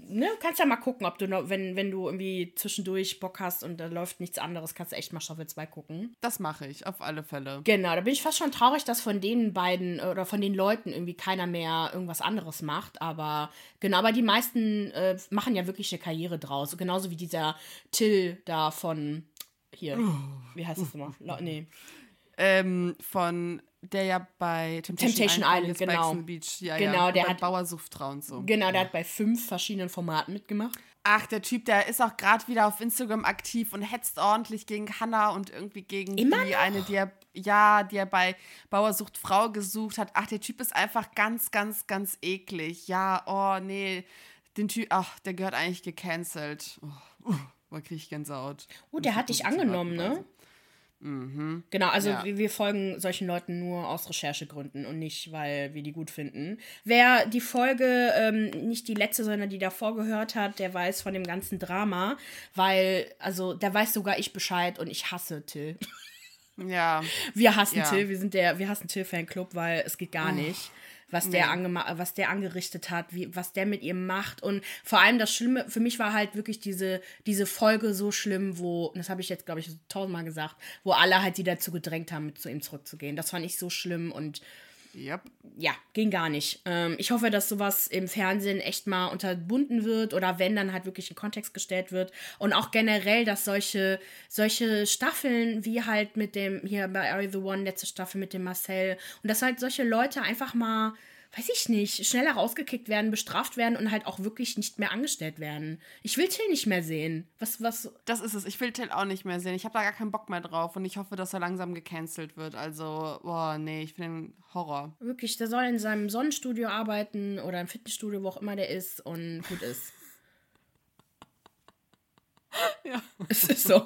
ne, kannst ja mal gucken, ob du noch, wenn, wenn du irgendwie zwischendurch Bock hast und da läuft nichts anderes, kannst du echt mal Staffel 2 gucken. Das mache ich, auf alle Fälle. Genau, da bin ich fast schon traurig, dass von den beiden oder von den Leuten irgendwie keiner mehr irgendwas anderes macht. Aber genau, aber die meisten äh, machen ja wirklich eine Karriere draus. Genauso wie dieser Till da von hier. Oh. Wie heißt das nochmal? Nee. Ähm, von der ja bei Temptation, Temptation Island, Island genau. Beach, ja, genau, ja, der hat Bauersuchtfrau und so. Genau, der hat bei fünf verschiedenen Formaten mitgemacht. Ach, der Typ, der ist auch gerade wieder auf Instagram aktiv und hetzt ordentlich gegen Hannah und irgendwie gegen Immer die noch? eine, die er, ja, die er bei Bauersucht Frau gesucht hat. Ach, der Typ ist einfach ganz, ganz, ganz eklig. Ja, oh, nee. Den Typ, ach, der gehört eigentlich gecancelt. Oh, uh, kriege ich Gänsehaut. Oh, der hat dich angenommen, ne? Mhm. Genau, also ja. wir, wir, folgen solchen Leuten nur aus Recherchegründen und nicht, weil wir die gut finden. Wer die Folge, ähm, nicht die letzte, sondern die davor gehört hat, der weiß von dem ganzen Drama, weil, also, da weiß sogar ich Bescheid und ich hasse Till. Ja. (laughs) Wir hassen ja. Till, wir sind der, wir hassen Till-Fanclub, weil es geht gar oh. nicht was der, was der angerichtet hat, wie, was der mit ihr macht. Und vor allem das Schlimme, für mich war halt wirklich diese, diese Folge so schlimm, wo, das habe ich jetzt, glaube ich, tausendmal gesagt, wo alle halt sie dazu gedrängt haben, mit zu ihm zurückzugehen. Das fand ich so schlimm und Yep. Ja, ging gar nicht. Ähm, ich hoffe, dass sowas im Fernsehen echt mal unterbunden wird oder wenn dann halt wirklich in Kontext gestellt wird. Und auch generell, dass solche, solche Staffeln wie halt mit dem, hier bei Are the One, letzte Staffel mit dem Marcel, und dass halt solche Leute einfach mal weiß ich nicht, schneller rausgekickt werden, bestraft werden und halt auch wirklich nicht mehr angestellt werden. Ich will Till nicht mehr sehen. Was, was. Das ist es. Ich will Till auch nicht mehr sehen. Ich habe da gar keinen Bock mehr drauf und ich hoffe, dass er langsam gecancelt wird. Also, boah, nee, ich finde den Horror. Wirklich, der soll in seinem Sonnenstudio arbeiten oder im Fitnessstudio, wo auch immer der ist und gut ist. (laughs) Ja. Es ist so.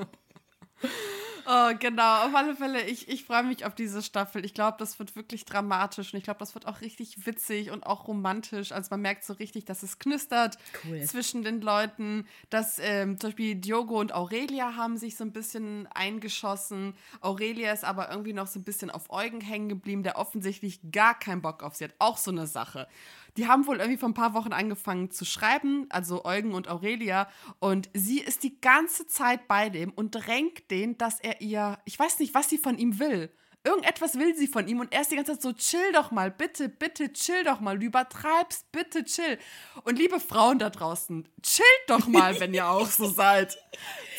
(laughs) Oh, genau. Auf alle Fälle, ich, ich freue mich auf diese Staffel. Ich glaube, das wird wirklich dramatisch und ich glaube, das wird auch richtig witzig und auch romantisch. Also man merkt so richtig, dass es knistert Cool. zwischen den Leuten. Dass ähm, zum Beispiel Diogo und Aurelia haben sich so ein bisschen eingeschossen. Aurelia ist aber irgendwie noch so ein bisschen auf Eugen hängen geblieben, der offensichtlich gar keinen Bock auf sie hat. Auch so eine Sache. Die haben wohl irgendwie vor ein paar Wochen angefangen zu schreiben, also Eugen und Aurelia. Und sie ist die ganze Zeit bei dem und drängt den, dass er ihr, ich weiß nicht, was sie von ihm will. Irgendetwas will sie von ihm und er ist die ganze Zeit so, chill doch mal, bitte, bitte, chill doch mal, du übertreibst, bitte, chill. Und liebe Frauen da draußen, chillt doch mal, wenn ihr auch so (laughs) seid.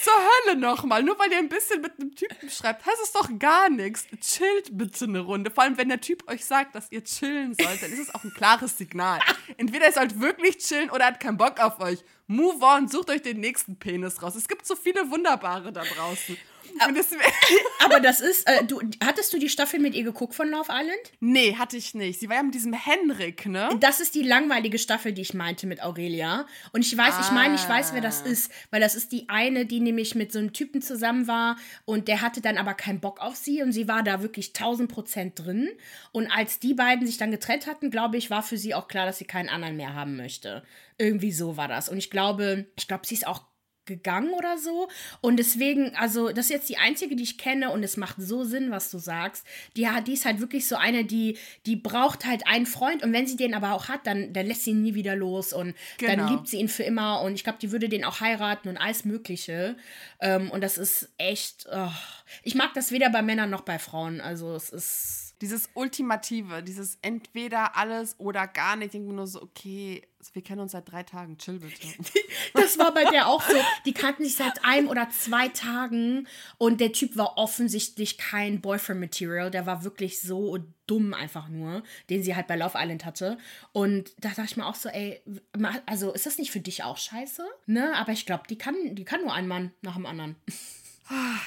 Zur Hölle nochmal, nur weil ihr ein bisschen mit einem Typen schreibt, heißt es doch gar nichts. Chillt bitte eine Runde. Vor allem, wenn der Typ euch sagt, dass ihr chillen sollt, dann ist es auch ein klares Signal. Entweder ihr sollt wirklich chillen oder hat keinen Bock auf euch. Move on, sucht euch den nächsten Penis raus. Es gibt so viele Wunderbare da draußen. (laughs) Aber das ist, äh, du, hattest du die Staffel mit ihr geguckt von Love Island? nee, hatte ich nicht. Sie war ja mit diesem Henrik, ne? Das ist die langweilige Staffel, die ich meinte mit Aurelia. Und ich weiß, ich meine, ich weiß, wer das Ah. ist, weil das ist die eine, die nämlich mit so einem Typen zusammen war und der hatte dann aber keinen Bock auf sie und sie war da wirklich 1000 Prozent drin. Und als die beiden sich dann getrennt hatten, glaube ich, war für sie auch klar, dass sie keinen anderen mehr haben möchte. Irgendwie so war das. Und ich glaube, ich glaube, sie ist auch gegangen oder so. Und deswegen, also, das ist jetzt die einzige, die ich kenne und es macht so Sinn, was du sagst. Die, hat- die ist halt wirklich so eine, die, die braucht halt einen Freund und wenn sie den aber auch hat, dann, dann lässt sie ihn nie wieder los und dann Genau. liebt sie ihn für immer und ich glaube, die würde den auch heiraten und alles Mögliche. Ähm, und das ist echt, oh. ich mag das weder bei Männern noch bei Frauen. Also, es ist. Dieses Ultimative, dieses entweder alles oder gar nicht. Ich denke nur so, okay, wir kennen uns seit drei Tagen, chill bitte. (laughs) Das war bei der auch so. Die kannten sich seit einem oder zwei Tagen und der Typ war offensichtlich kein Boyfriend-Material. Der war wirklich so dumm einfach nur, den sie halt bei Love Island hatte. Und da dachte ich mir auch so, ey, also ist das nicht für dich auch scheiße? Ne? Aber ich glaube, die kann, die kann nur ein Mann nach dem anderen. (laughs)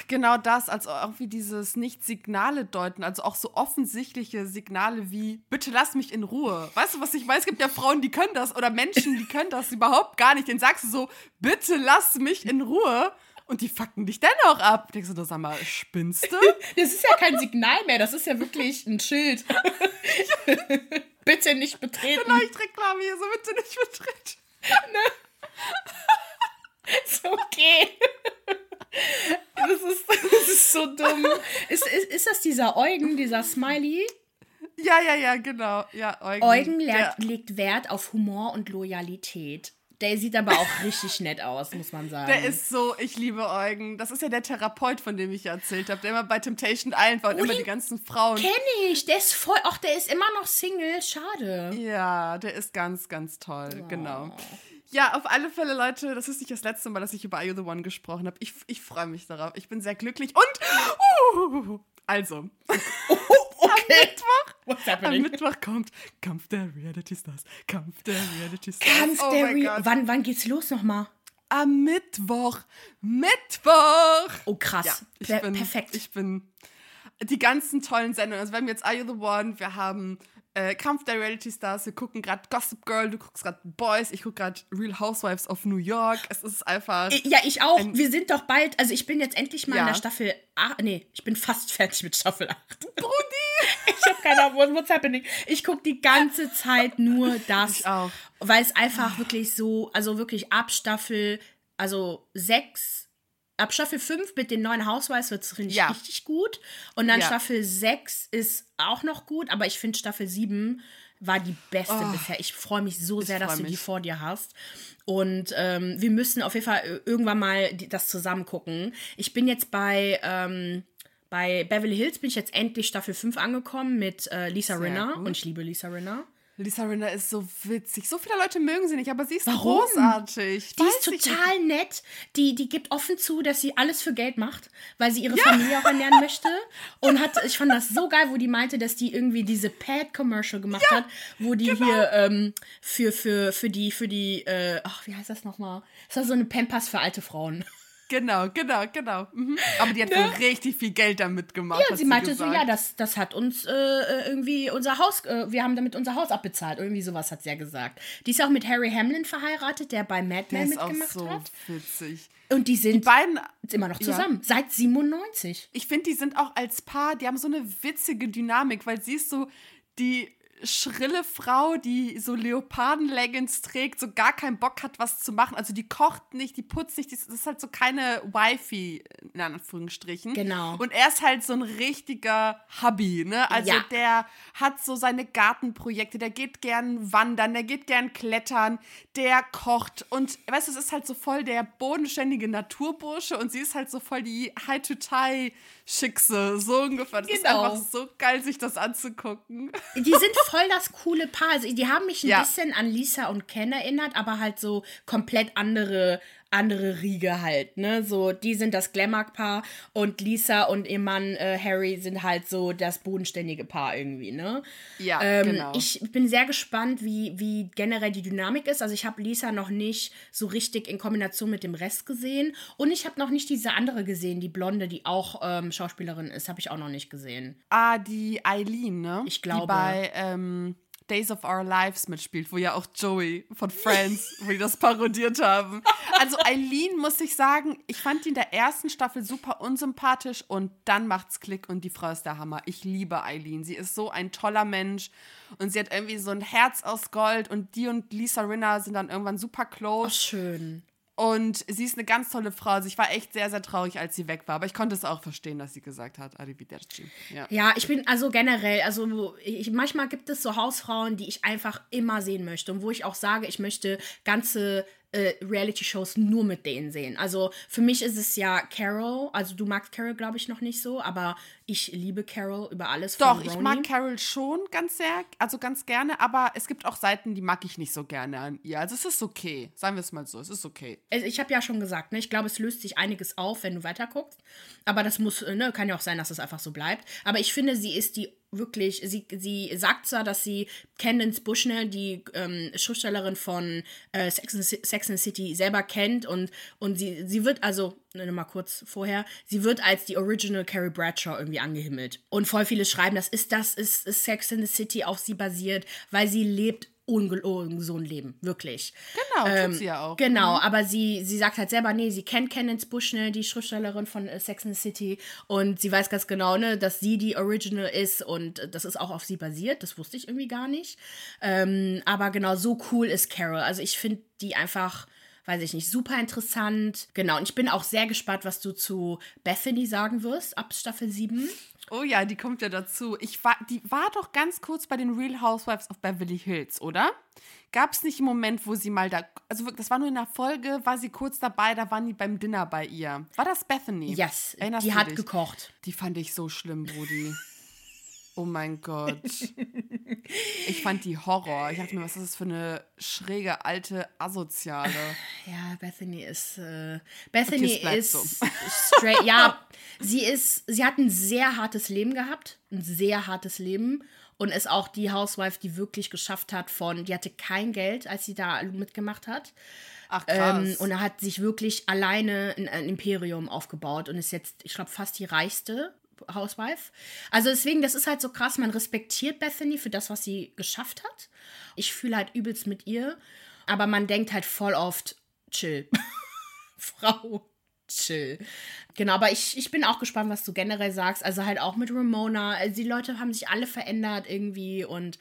Genau das, als auch wie dieses Nicht-Signale deuten, also auch so offensichtliche Signale wie, bitte lass mich in Ruhe. Weißt du, was ich weiß? Es gibt ja Frauen, die können das oder Menschen, die können das überhaupt gar nicht. Den sagst du so, bitte lass mich in Ruhe. Und die fucken dich dennoch ab. Denkst du, das sag mal, spinnst du? (laughs) Das ist ja kein Signal mehr, das ist ja wirklich ein Schild. (laughs) Bitte nicht betreten. Leuchtreklame hier, so bitte nicht betritt. (laughs) Ist okay. Das ist, das ist so dumm. Ist, ist, ist das dieser Eugen, dieser Smiley? Ja, ja, ja, genau. Ja, Eugen. Eugen lernt, legt Wert auf Humor und Loyalität. Der sieht aber auch richtig nett aus, muss man sagen. Der ist so, ich liebe Eugen. Das ist ja der Therapeut, von dem ich ja erzählt habe, der immer bei Temptation Island war und Oh, immer die ganzen Frauen. Kenn ich. Der ist voll. Ach, der ist immer noch Single. Schade. Ja, der ist ganz, ganz toll. Oh. Genau. Ja, auf alle Fälle, Leute, das ist nicht das letzte Mal, dass ich über Are You the One gesprochen habe. Ich, ich freue mich darauf. Ich bin sehr glücklich. Und, uh, also, (laughs) Okay. Mittwoch, What's am? Mittwoch kommt Kampf der Reality Stars. Kampf der Reality Stars. Kampf oh der mein Re Gott. wann, wann geht's los nochmal? Am Mittwoch. Mittwoch. Oh, krass. Ja, ich Per bin, perfekt. Ich bin die ganzen tollen Sendungen. Also wir haben jetzt Are You the One, wir haben äh, Kampf der Reality Stars, wir gucken gerade Gossip Girl, du guckst gerade Boys, ich gucke gerade Real Housewives of New York. Es ist einfach. ja, ich auch. Wir sind doch bald, also ich bin jetzt endlich mal in Ja. der Staffel 8. Nee, ich bin fast (laughs) fertig mit Staffel 8. Brudi! (laughs) Ich habe keine Ahnung, what's happening. Ich gucke die ganze Zeit nur (laughs) das. Ich auch. Weil es einfach wirklich so, also wirklich ab Staffel, also 6, ab Staffel 5 mit den neuen Housewives wird es richtig, Ja. richtig gut. Und dann Ja. Staffel 6 ist auch noch gut, aber ich finde Staffel 7 war die beste Oh. bisher. Ich freue mich so sehr, dass freu du die mich. vor dir hast. Und ähm, wir müssen auf jeden Fall äh, irgendwann mal die, das zusammen gucken. Ich bin jetzt bei, ähm, bei Beverly Hills, bin ich jetzt endlich Staffel 5 angekommen mit äh, Lisa Sehr Rinna. gut. Und ich liebe Lisa Rinna. Lisa Rinna ist so witzig. So viele Leute mögen sie nicht, aber sie ist Warum? großartig. Die Weiß ist total nett. Die, die gibt offen zu, dass sie alles für Geld macht, weil sie ihre Familie auch ernähren möchte. Und hat, ich fand das so geil, wo die meinte, dass die irgendwie diese Pad-Commercial gemacht hat, wo die genau. hier ähm, für, für, für die, für die, äh, ach, wie heißt das nochmal? Das war so eine Pampers für alte Frauen. Genau, genau, genau. Mhm. Aber die hat wohl richtig viel Geld damit gemacht. Ne? Ja, hat sie meinte so, gesagt. ja, das, das hat uns äh, äh, irgendwie unser Haus, äh, wir haben damit unser Haus abbezahlt. Irgendwie sowas hat sie ja gesagt. Die ist auch mit Harry Hamlin verheiratet, der bei Mad Men mitgemacht so hat. witzig. Und die sind Die beiden, immer noch zusammen, seit 97. ich finde, die sind auch als Paar, die haben so eine witzige Dynamik, weil sie ist so die schrille Frau, die so Leoparden-Leggings trägt, so gar keinen Bock hat, was zu machen. Also die kocht nicht, die putzt nicht, das ist halt so keine Wifi, in Anführungsstrichen. Genau. Und er ist halt so ein richtiger Hubby, ne? Also Ja. der hat so seine Gartenprojekte, der geht gern wandern, der geht gern klettern, der kocht und weißt du, es ist halt so voll der bodenständige Naturbursche und sie ist halt so voll die High-to-Tie-Schickse, so ungefähr. Das ist Genau. einfach so geil, sich das anzugucken. (laughs) Die sind voll das coole Paar. Also, die haben mich ein Ja. bisschen an Lisa und Ken erinnert, aber halt so komplett andere, andere Riege halt, ne? So, die sind das Glamour-Paar und Lisa und ihr Mann äh, Harry sind halt so das bodenständige Paar irgendwie, ne? Ja, Ähm, genau. Ich bin sehr gespannt, wie, wie generell die Dynamik ist. Also ich habe Lisa noch nicht so richtig in Kombination mit dem Rest gesehen. Und ich habe noch nicht diese andere gesehen, die Blonde, die auch ähm, Schauspielerin ist, habe ich auch noch nicht gesehen. Ah, die Eileen, ne? Ich glaube. Die bei ähm, Days of Our Lives mitspielt, wo ja auch Joey von Friends, (laughs) wo die das parodiert haben. Also Eileen, muss ich sagen, ich fand die in der ersten Staffel super unsympathisch und dann macht's Klick und die Frau ist der Hammer. Ich liebe Eileen. Sie ist so ein toller Mensch und sie hat irgendwie so ein Herz aus Gold und die und Lisa Rinna sind dann irgendwann super close. Schön. Und sie ist eine ganz tolle Frau. Also ich war echt sehr, sehr traurig, als sie weg war. Aber ich konnte es auch verstehen, dass sie gesagt hat, Arrivederci. Ja. Ja, ich bin also generell, also ich, manchmal gibt es so Hausfrauen, die ich einfach immer sehen möchte und wo ich auch sage, ich möchte ganze äh, Reality-Shows nur mit denen sehen. Also für mich ist es ja Carol, also du magst Carol, glaube ich, noch nicht so, aber ich liebe Carol über alles. Doch, ich mag Carol schon ganz sehr, also ganz gerne, aber es gibt auch Seiten, die mag ich nicht so gerne an ihr. Also es ist okay, sagen wir es mal so, es ist okay. Ich habe ja schon gesagt, ne, ich glaube, es löst sich einiges auf, wenn du weiterguckst. Aber das muss, ne, kann ja auch sein, dass es einfach so bleibt. Aber ich finde, sie ist die wirklich, sie, sie sagt zwar, dass sie Candace Bushnell, die ähm, Schriftstellerin von äh, Sex, and, Sex City, selber kennt und, und sie, sie wird, also, ne, mal kurz vorher, sie wird als die Original Carrie Bradshaw irgendwie angehimmelt. Und voll viele schreiben, das ist das, ist, ist Sex and the City auf sie basiert, weil sie lebt ein Leben, wirklich. Genau, tut sie ja auch. Genau, aber sie, sie sagt halt selber, nee, sie kennt Candace Bushnell, die Schriftstellerin von äh, Sex and the City und sie weiß ganz genau, ne, dass sie die Original ist und äh, das ist auch auf sie basiert, das wusste ich irgendwie gar nicht. Ähm, aber genau, so cool ist Carol. Also ich finde die einfach, weiß ich nicht, super interessant. Genau, und ich bin auch sehr gespannt, was du zu Bethany sagen wirst, ab Staffel 7. Oh ja, die kommt ja dazu. Ich war, die war doch ganz kurz bei den Real Housewives of Beverly Hills, oder? Gab es nicht einen Moment, wo sie mal da, also das war nur in der Folge, war sie kurz dabei, da waren die beim Dinner bei ihr. War das Bethany? Yes, Erinnerst die hat dich? gekocht. Die fand ich so schlimm, Brudi. (laughs) Oh mein Gott. Ich fand die Horror. Ich dachte mir, was ist das für eine schräge, alte, asoziale. Ja, Bethany ist. Äh, Bethany Okay, ist so. straight. Ja, (laughs) sie ist. Sie hat ein sehr hartes Leben gehabt. Ein sehr hartes Leben. Und ist auch die Housewife, die wirklich geschafft hat von. Die hatte kein Geld, als sie da mitgemacht hat. Ach krass. Ähm, und er hat sich wirklich alleine ein, ein Imperium aufgebaut und ist jetzt, ich glaube, fast die reichste Housewife. Also deswegen, das ist halt so krass, man respektiert Bethany für das, was sie geschafft hat. Ich fühle halt übelst mit ihr, aber man denkt halt voll oft, chill. (laughs) Frau, chill. Genau, aber ich, ich bin auch gespannt, was du generell sagst. Also halt auch mit Ramona. Also die Leute haben sich alle verändert irgendwie und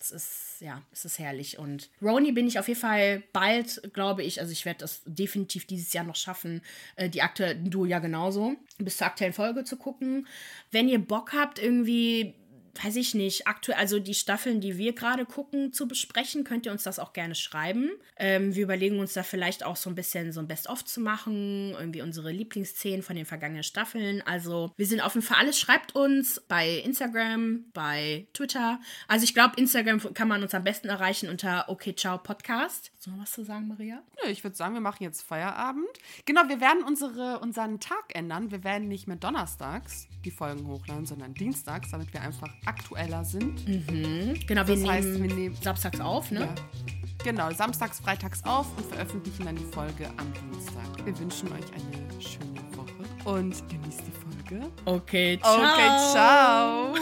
es ist, ja, es ist herrlich. Und Roni bin ich auf jeden Fall bald, glaube ich, also ich werde das definitiv dieses Jahr noch schaffen, äh, die aktuelle, du ja genauso, bis zur aktuellen Folge zu gucken. Wenn ihr Bock habt, irgendwie weiß ich nicht, aktuell, also die Staffeln, die wir gerade gucken, zu besprechen, könnt ihr uns das auch gerne schreiben. Ähm, wir überlegen uns da vielleicht auch so ein bisschen so ein Best-of zu machen, irgendwie unsere Lieblingsszenen von den vergangenen Staffeln. Also wir sind offen für alles. Schreibt uns bei Instagram, bei Twitter. Also ich glaube, Instagram kann man uns am besten erreichen unter Okay Ciao Podcast. Hast du noch was zu sagen, Maria? Nö, ich würde sagen, wir machen jetzt Feierabend. Genau, wir werden unsere, unseren Tag ändern. Wir werden nicht mehr donnerstags die Folgen hochladen, sondern dienstags, damit wir einfach aktueller sind. Genau, wir, Das nehmen, heißt, wir nehmen- samstags auf, ne? Ja. Genau, samstags, freitags auf und veröffentlichen dann die Folge am Dienstag. Wir wünschen euch eine schöne Woche und genießt die Folge. Okay, ciao. Okay, ciao.